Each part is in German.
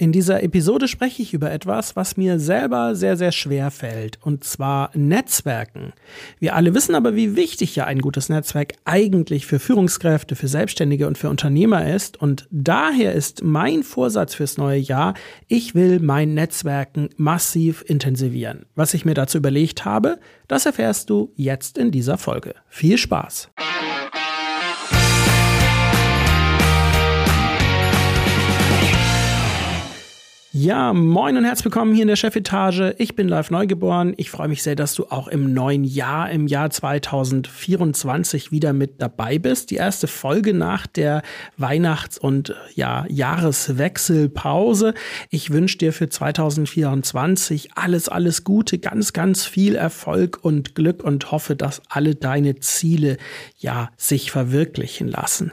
In dieser Episode spreche ich über etwas, was mir selber sehr, sehr schwer fällt, und zwar Netzwerken. Wir alle wissen aber, wie wichtig ja ein gutes Netzwerk eigentlich für Führungskräfte, für Selbstständige und für Unternehmer ist. Und daher ist mein Vorsatz fürs neue Jahr, ich will mein Netzwerken massiv intensivieren. Was ich mir dazu überlegt habe, das erfährst du jetzt in dieser Folge. Viel Spaß! Ja, moin und herzlich willkommen hier in der Chefetage. Ich bin live neugeboren. Ich freue mich sehr, dass du auch im neuen Jahr, im Jahr 2024 wieder mit dabei bist. Die erste Folge nach der Weihnachts- und ja, Jahreswechselpause. Ich wünsche dir für 2024 alles, alles Gute, ganz, ganz viel Erfolg und Glück und hoffe, dass alle deine Ziele ja sich verwirklichen lassen.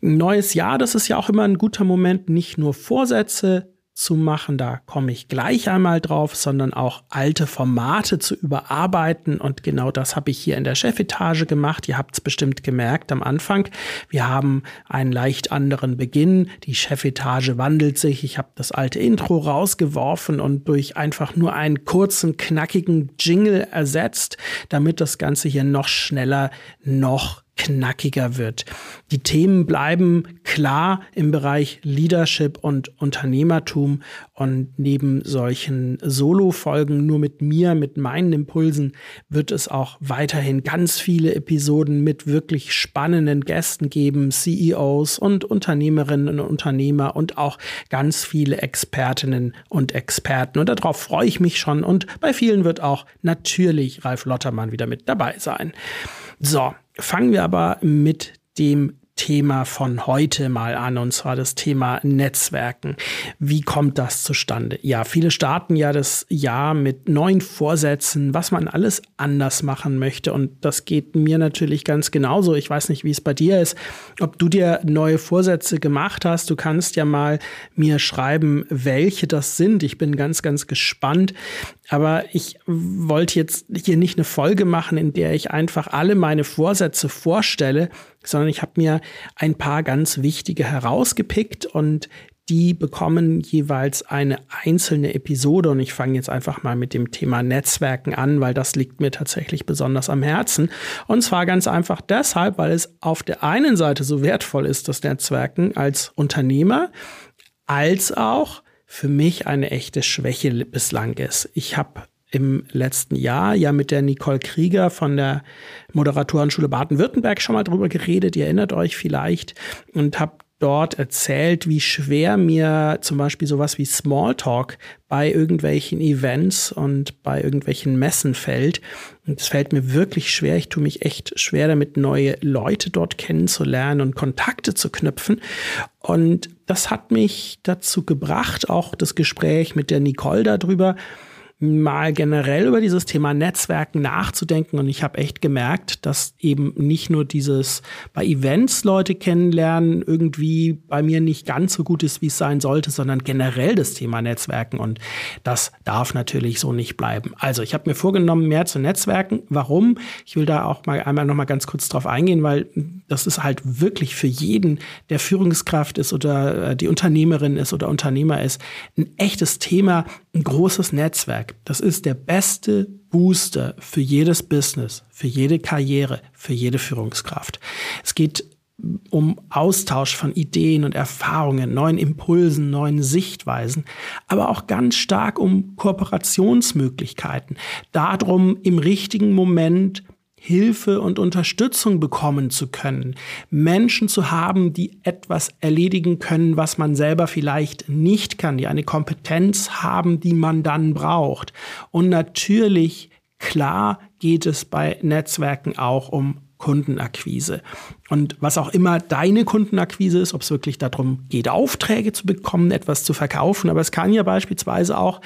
neues Jahr, das ist ja auch immer ein guter Moment, nicht nur Vorsätze zu machen. Da komme ich gleich einmal drauf, sondern auch alte Formate zu überarbeiten. Und genau das habe ich hier in der Chefetage gemacht. Ihr habt es bestimmt gemerkt am Anfang. Wir haben einen leicht anderen Beginn. Die Chefetage wandelt sich. Ich habe das alte Intro rausgeworfen und durch einfach nur einen kurzen, knackigen Jingle ersetzt, damit das Ganze hier noch schneller, noch knackiger wird. Die Themen bleiben klar im Bereich Leadership und Unternehmertum und neben solchen Solo-Folgen nur mit mir, mit meinen Impulsen, wird es auch weiterhin ganz viele Episoden mit wirklich spannenden Gästen geben, CEOs und Unternehmerinnen und Unternehmer und auch ganz viele Expertinnen und Experten. Und darauf freue ich mich schon und bei vielen wird auch natürlich Ralf Lottermann wieder mit dabei sein. So, fangen wir aber mit dem Thema von heute mal an, und zwar das Thema Netzwerken. Wie kommt das zustande? Ja, viele starten ja das Jahr mit neuen Vorsätzen, was man alles anders machen möchte. Und das geht mir natürlich ganz genauso. Ich weiß nicht, wie es bei dir ist, ob du dir neue Vorsätze gemacht hast. Du kannst ja mal mir schreiben, welche das sind. Ich bin ganz, ganz gespannt. Aber ich wollte jetzt hier nicht eine Folge machen, in der ich einfach alle meine Vorsätze vorstelle, sondern ich habe mir ein paar ganz wichtige herausgepickt und die bekommen jeweils eine einzelne Episode und ich fange jetzt einfach mal mit dem Thema Netzwerken an, weil das liegt mir tatsächlich besonders am Herzen. Und zwar ganz einfach deshalb, weil es auf der einen Seite so wertvoll ist, das Netzwerken als Unternehmer, als auch für mich eine echte Schwäche bislang ist. Ich habe im letzten Jahr ja mit der Nicole Krieger von der Moderatorenschule Baden-Württemberg schon mal drüber geredet. Ihr erinnert euch vielleicht und habe dort erzählt, wie schwer mir zum Beispiel sowas wie Smalltalk bei irgendwelchen Events und bei irgendwelchen Messen fällt. Und es fällt mir wirklich schwer. Ich tue mich echt schwer damit, neue Leute dort kennenzulernen und Kontakte zu knüpfen. Und das hat mich dazu gebracht, auch das Gespräch mit der Nicole darüber, mal generell über dieses Thema Netzwerken nachzudenken. Und ich habe echt gemerkt, dass eben nicht nur dieses bei Events Leute kennenlernen irgendwie bei mir nicht ganz so gut ist, wie es sein sollte, sondern generell das Thema Netzwerken. Und das darf natürlich so nicht bleiben. Also ich habe mir vorgenommen, mehr zu Netzwerken. Warum? Ich will da auch mal einmal noch mal ganz kurz drauf eingehen, weil das ist halt wirklich für jeden, der Führungskraft ist oder äh, die Unternehmerin ist oder Unternehmer ist, ein echtes Thema, ein großes Netzwerk. Das ist der beste Booster für jedes Business, für jede Karriere, für jede Führungskraft. Es geht um Austausch von Ideen und Erfahrungen, neuen Impulsen, neuen Sichtweisen, aber auch ganz stark um Kooperationsmöglichkeiten. Darum, im richtigen Moment Hilfe und Unterstützung bekommen zu können, Menschen zu haben, die etwas erledigen können, was man selber vielleicht nicht kann, die eine Kompetenz haben, die man dann braucht. Und natürlich, klar geht es bei Netzwerken auch um Kundenakquise. Und was auch immer deine Kundenakquise ist, ob es wirklich darum geht, Aufträge zu bekommen, etwas zu verkaufen, aber es kann ja beispielsweise auch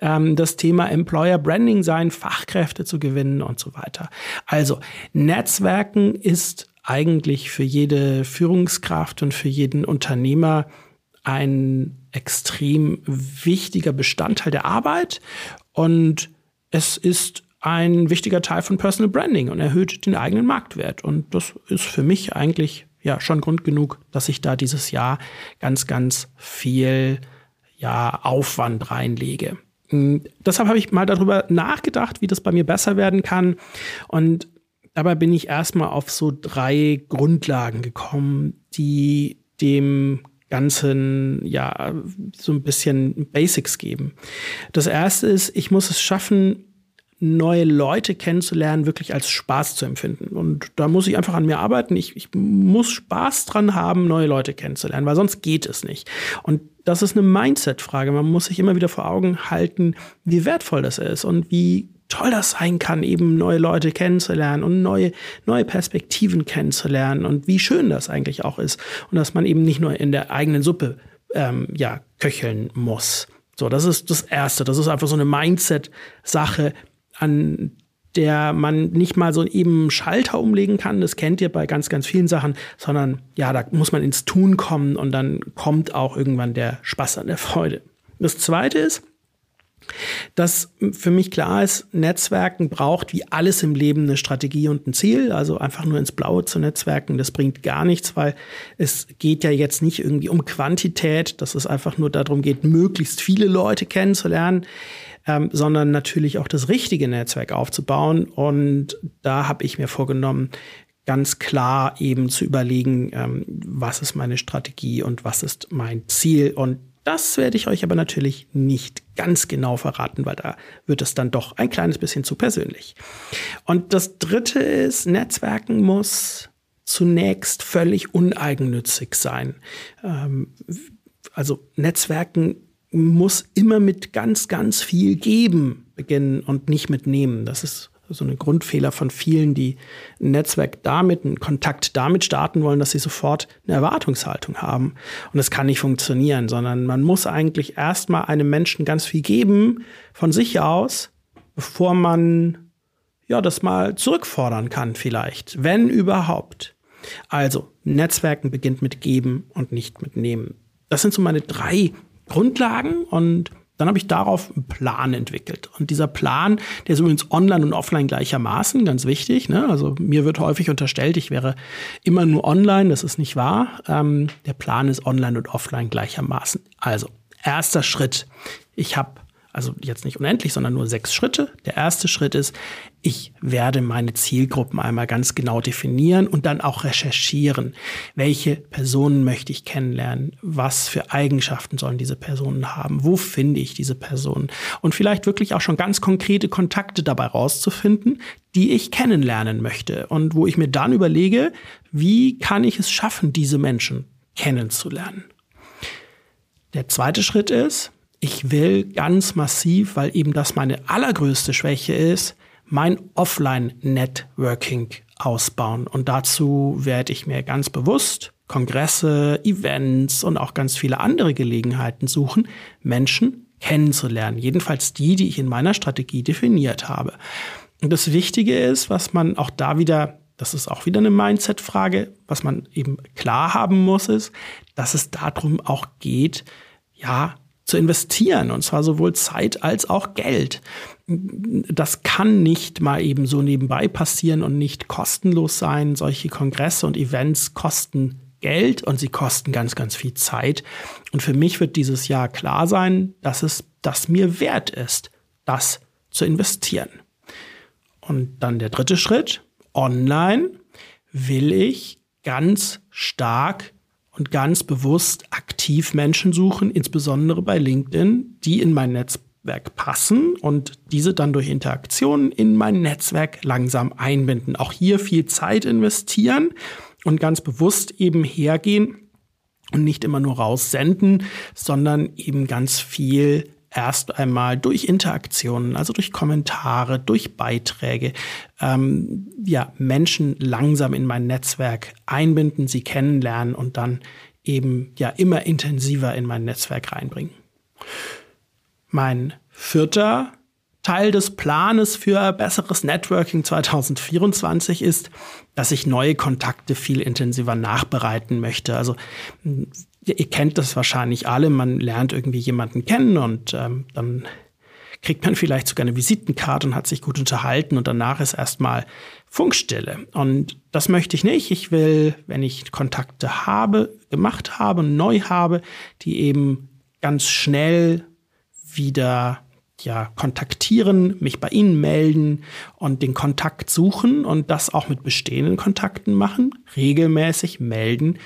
ähm, das Thema Employer Branding sein, Fachkräfte zu gewinnen und so weiter. Also Netzwerken ist eigentlich für jede Führungskraft und für jeden Unternehmer ein extrem wichtiger Bestandteil der Arbeit und es ist ein wichtiger Teil von Personal Branding und erhöht den eigenen Marktwert. Und das ist für mich eigentlich ja schon Grund genug, dass ich da dieses Jahr ganz, ganz viel ja, Aufwand reinlege. Hm, deshalb habe ich mal darüber nachgedacht, wie das bei mir besser werden kann. Und dabei bin ich erstmal auf so drei Grundlagen gekommen, die dem Ganzen ja so ein bisschen Basics geben. Das erste ist, ich muss es schaffen, neue Leute kennenzulernen, wirklich als Spaß zu empfinden. Und da muss ich einfach an mir arbeiten. Ich, ich muss Spaß dran haben, neue Leute kennenzulernen, weil sonst geht es nicht. Und das ist eine Mindset-Frage. Man muss sich immer wieder vor Augen halten, wie wertvoll das ist und wie toll das sein kann, eben neue Leute kennenzulernen und neue, neue Perspektiven kennenzulernen und wie schön das eigentlich auch ist. Und dass man eben nicht nur in der eigenen Suppe ähm, ja, köcheln muss. So, das ist das Erste. Das ist einfach so eine Mindset-Sache, an der man nicht mal so eben Schalter umlegen kann, das kennt ihr bei ganz, ganz vielen Sachen, sondern ja, da muss man ins Tun kommen und dann kommt auch irgendwann der Spaß an der Freude. Das zweite ist, dass für mich klar ist, Netzwerken braucht wie alles im Leben eine Strategie und ein Ziel. Also einfach nur ins Blaue zu netzwerken, das bringt gar nichts, weil es geht ja jetzt nicht irgendwie um Quantität, dass es einfach nur darum geht, möglichst viele Leute kennenzulernen ähm, sondern natürlich auch das richtige Netzwerk aufzubauen. Und da habe ich mir vorgenommen, ganz klar eben zu überlegen, ähm, was ist meine Strategie und was ist mein Ziel. Und das werde ich euch aber natürlich nicht ganz genau verraten, weil da wird es dann doch ein kleines bisschen zu persönlich. Und das Dritte ist, Netzwerken muss zunächst völlig uneigennützig sein. Ähm, also Netzwerken muss immer mit ganz, ganz viel geben beginnen und nicht mit nehmen. Das ist so ein Grundfehler von vielen, die ein Netzwerk damit, einen Kontakt damit starten wollen, dass sie sofort eine Erwartungshaltung haben. Und das kann nicht funktionieren, sondern man muss eigentlich erstmal einem Menschen ganz viel geben von sich aus, bevor man ja das mal zurückfordern kann vielleicht, wenn überhaupt. Also, Netzwerken beginnt mit geben und nicht mit nehmen. Das sind so meine drei Grundlagen und dann habe ich darauf einen Plan entwickelt. Und dieser Plan, der ist übrigens online und offline gleichermaßen, ganz wichtig. Ne? Also mir wird häufig unterstellt, ich wäre immer nur online. Das ist nicht wahr. Ähm, der Plan ist online und offline gleichermaßen. Also, erster Schritt. Ich habe also jetzt nicht unendlich, sondern nur sechs Schritte. Der erste Schritt ist, ich werde meine Zielgruppen einmal ganz genau definieren und dann auch recherchieren. Welche Personen möchte ich kennenlernen? Was für Eigenschaften sollen diese Personen haben? Wo finde ich diese Personen? Und vielleicht wirklich auch schon ganz konkrete Kontakte dabei rauszufinden, die ich kennenlernen möchte und wo ich mir dann überlege, wie kann ich es schaffen, diese Menschen kennenzulernen? Der zweite Schritt ist, ich will ganz massiv, weil eben das meine allergrößte Schwäche ist, mein Offline-Networking ausbauen. Und dazu werde ich mir ganz bewusst Kongresse, Events und auch ganz viele andere Gelegenheiten suchen, Menschen kennenzulernen. Jedenfalls die, die ich in meiner Strategie definiert habe. Und das Wichtige ist, was man auch da wieder, das ist auch wieder eine Mindset-Frage, was man eben klar haben muss, ist, dass es darum auch geht, ja, zu investieren, und zwar sowohl Zeit als auch Geld. Das kann nicht mal eben so nebenbei passieren und nicht kostenlos sein. Solche Kongresse und Events kosten Geld und sie kosten ganz, ganz viel Zeit. Und für mich wird dieses Jahr klar sein, dass es das mir wert ist, das zu investieren. Und dann der dritte Schritt. Online will ich ganz stark und ganz bewusst aktiv Menschen suchen, insbesondere bei LinkedIn, die in mein Netzwerk passen und diese dann durch Interaktionen in mein Netzwerk langsam einbinden. Auch hier viel Zeit investieren und ganz bewusst eben hergehen und nicht immer nur raussenden, sondern eben ganz viel erst einmal durch Interaktionen, also durch Kommentare, durch Beiträge, ähm, ja, Menschen langsam in mein Netzwerk einbinden, sie kennenlernen und dann eben ja immer intensiver in mein Netzwerk reinbringen. Mein vierter Teil des Planes für besseres Networking 2024 ist, dass ich neue Kontakte viel intensiver nachbereiten möchte. Also ihr kennt das wahrscheinlich alle, man lernt irgendwie jemanden kennen und ähm, dann kriegt man vielleicht sogar eine Visitenkarte und hat sich gut unterhalten und danach ist erstmal Funkstille. Und das möchte ich nicht. Ich will, wenn ich Kontakte habe, gemacht habe, neu habe, die eben ganz schnell wieder ja, kontaktieren, mich bei Ihnen melden und den Kontakt suchen und das auch mit bestehenden Kontakten machen, regelmäßig melden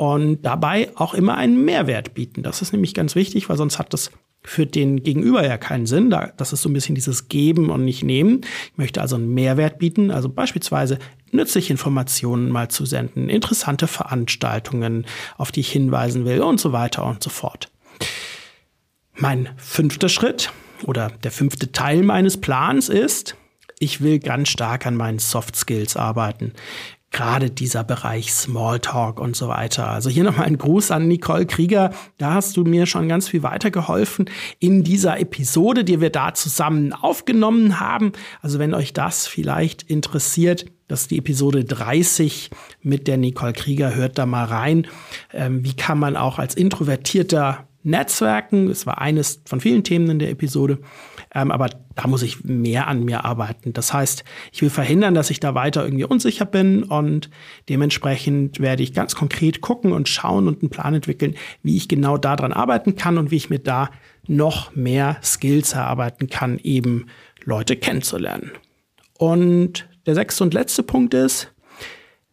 und dabei auch immer einen Mehrwert bieten. Das ist nämlich ganz wichtig, weil sonst hat das für den Gegenüber ja keinen Sinn. Das ist so ein bisschen dieses Geben und nicht nehmen. Ich möchte also einen Mehrwert bieten, also beispielsweise nützliche Informationen mal zu senden, interessante Veranstaltungen, auf die ich hinweisen will und so weiter und so fort. Mein fünfter Schritt oder der fünfte Teil meines Plans ist, ich will ganz stark an meinen Soft Skills arbeiten gerade dieser Bereich Smalltalk und so weiter. Also hier nochmal ein Gruß an Nicole Krieger. Da hast du mir schon ganz viel weitergeholfen in dieser Episode, die wir da zusammen aufgenommen haben. Also wenn euch das vielleicht interessiert, das ist die Episode 30 mit der Nicole Krieger. Hört da mal rein. Ähm, wie kann man auch als introvertierter Netzwerken. Das war eines von vielen Themen in der Episode. Ähm, aber da muss ich mehr an mir arbeiten. Das heißt, ich will verhindern, dass ich da weiter irgendwie unsicher bin und dementsprechend werde ich ganz konkret gucken und schauen und einen Plan entwickeln, wie ich genau daran arbeiten kann und wie ich mir da noch mehr Skills erarbeiten kann, eben Leute kennenzulernen. Und der sechste und letzte Punkt ist,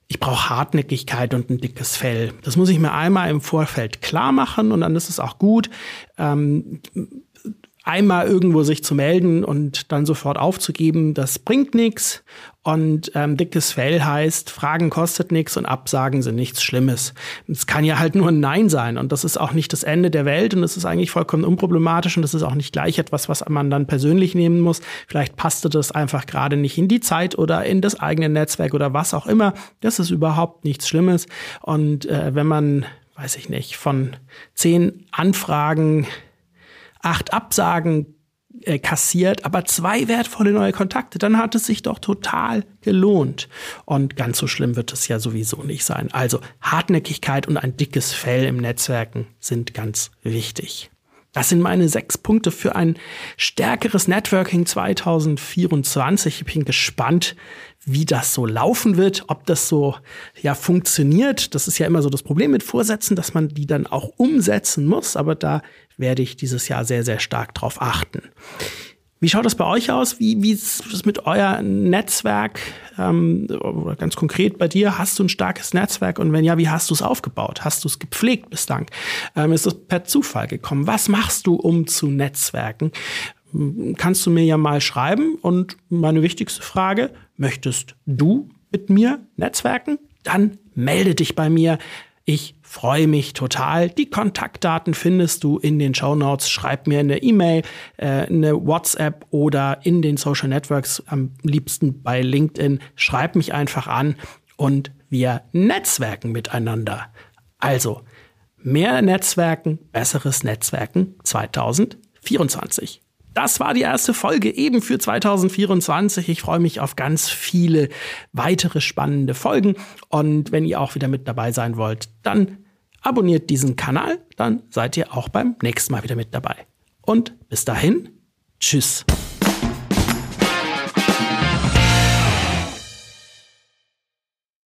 ich brauche Hartnäckigkeit und ein dickes Fell. Das muss ich mir einmal im Vorfeld klar machen und dann ist es auch gut. Ähm, einmal irgendwo sich zu melden und dann sofort aufzugeben, das bringt nichts. Und ähm, dickes Fell heißt, Fragen kostet nichts und Absagen sind nichts Schlimmes. Es kann ja halt nur ein Nein sein und das ist auch nicht das Ende der Welt und das ist eigentlich vollkommen unproblematisch und das ist auch nicht gleich etwas, was man dann persönlich nehmen muss. Vielleicht passte das einfach gerade nicht in die Zeit oder in das eigene Netzwerk oder was auch immer. Das ist überhaupt nichts Schlimmes. Und äh, wenn man, weiß ich nicht, von zehn Anfragen acht Absagen äh, kassiert, aber zwei wertvolle neue Kontakte, dann hat es sich doch total gelohnt. Und ganz so schlimm wird es ja sowieso nicht sein. Also Hartnäckigkeit und ein dickes Fell im Netzwerken sind ganz wichtig. Das sind meine sechs Punkte für ein stärkeres Networking 2024. Ich bin gespannt, wie das so laufen wird, ob das so ja funktioniert. Das ist ja immer so das Problem mit Vorsätzen, dass man die dann auch umsetzen muss. Aber da werde ich dieses Jahr sehr, sehr stark drauf achten. Wie schaut das bei euch aus? Wie, wie ist es mit eurem Netzwerk? Ähm, oder ganz konkret bei dir, hast du ein starkes Netzwerk? Und wenn ja, wie hast du es aufgebaut? Hast du es gepflegt bislang? Ähm, ist es per Zufall gekommen? Was machst du, um zu netzwerken? Kannst du mir ja mal schreiben. Und meine wichtigste Frage, möchtest du mit mir netzwerken? Dann melde dich bei mir. Ich freue mich total. Die Kontaktdaten findest du in den Show Notes. Schreib mir eine E-Mail, äh, eine WhatsApp oder in den Social Networks, am liebsten bei LinkedIn. Schreib mich einfach an und wir netzwerken miteinander. Also, mehr Netzwerken, besseres Netzwerken 2024. Das war die erste Folge eben für 2024. Ich freue mich auf ganz viele weitere spannende Folgen. Und wenn ihr auch wieder mit dabei sein wollt, dann abonniert diesen Kanal. Dann seid ihr auch beim nächsten Mal wieder mit dabei. Und bis dahin, tschüss.